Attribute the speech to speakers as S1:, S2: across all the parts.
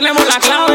S1: tenemos la clave.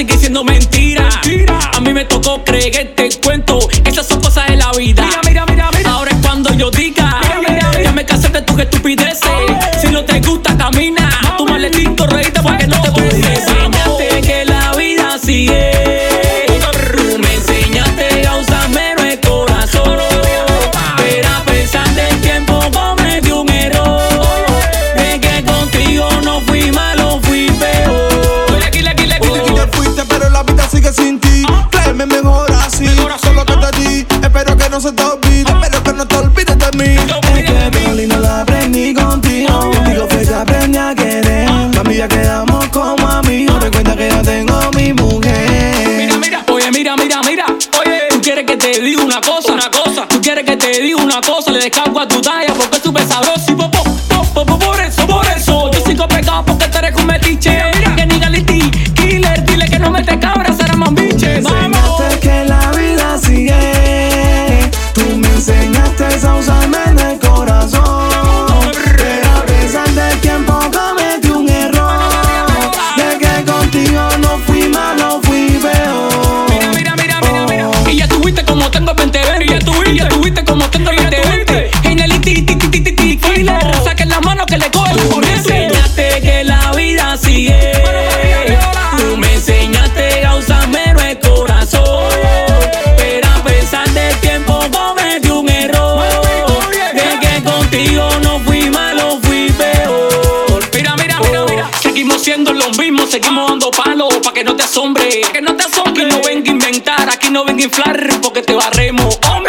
S2: Sigue
S1: siendo mentira. A mí me tocó creer este cuento. Esas son cosas de la vida. Ahora es cuando yo diga. Ya me cansé de tus estupideces. Si no te gusta, camina. Tu maletito, no
S2: se te olvide. Espero que no te olvides de mí. Es que lo lindo la aprendí contigo. Contigo fue que aprendí a querer. Mami, ya quedamos como amigos. Recuerda que yo tengo mi mujer.
S1: Mira, mira, oye, mira, mira, mira. Oye, tú quieres que te diga una cosa, una cosa. Tú quieres que te diga una cosa, le descargo a tu talla porque es súper sabroso Seguimos siendo los mismos, seguimos dando palos pa' que no te asombre. Pa' que no te asombre. Aquí no vengo a inventar, aquí no vengo a inflar porque te barremos. ¡Hombre!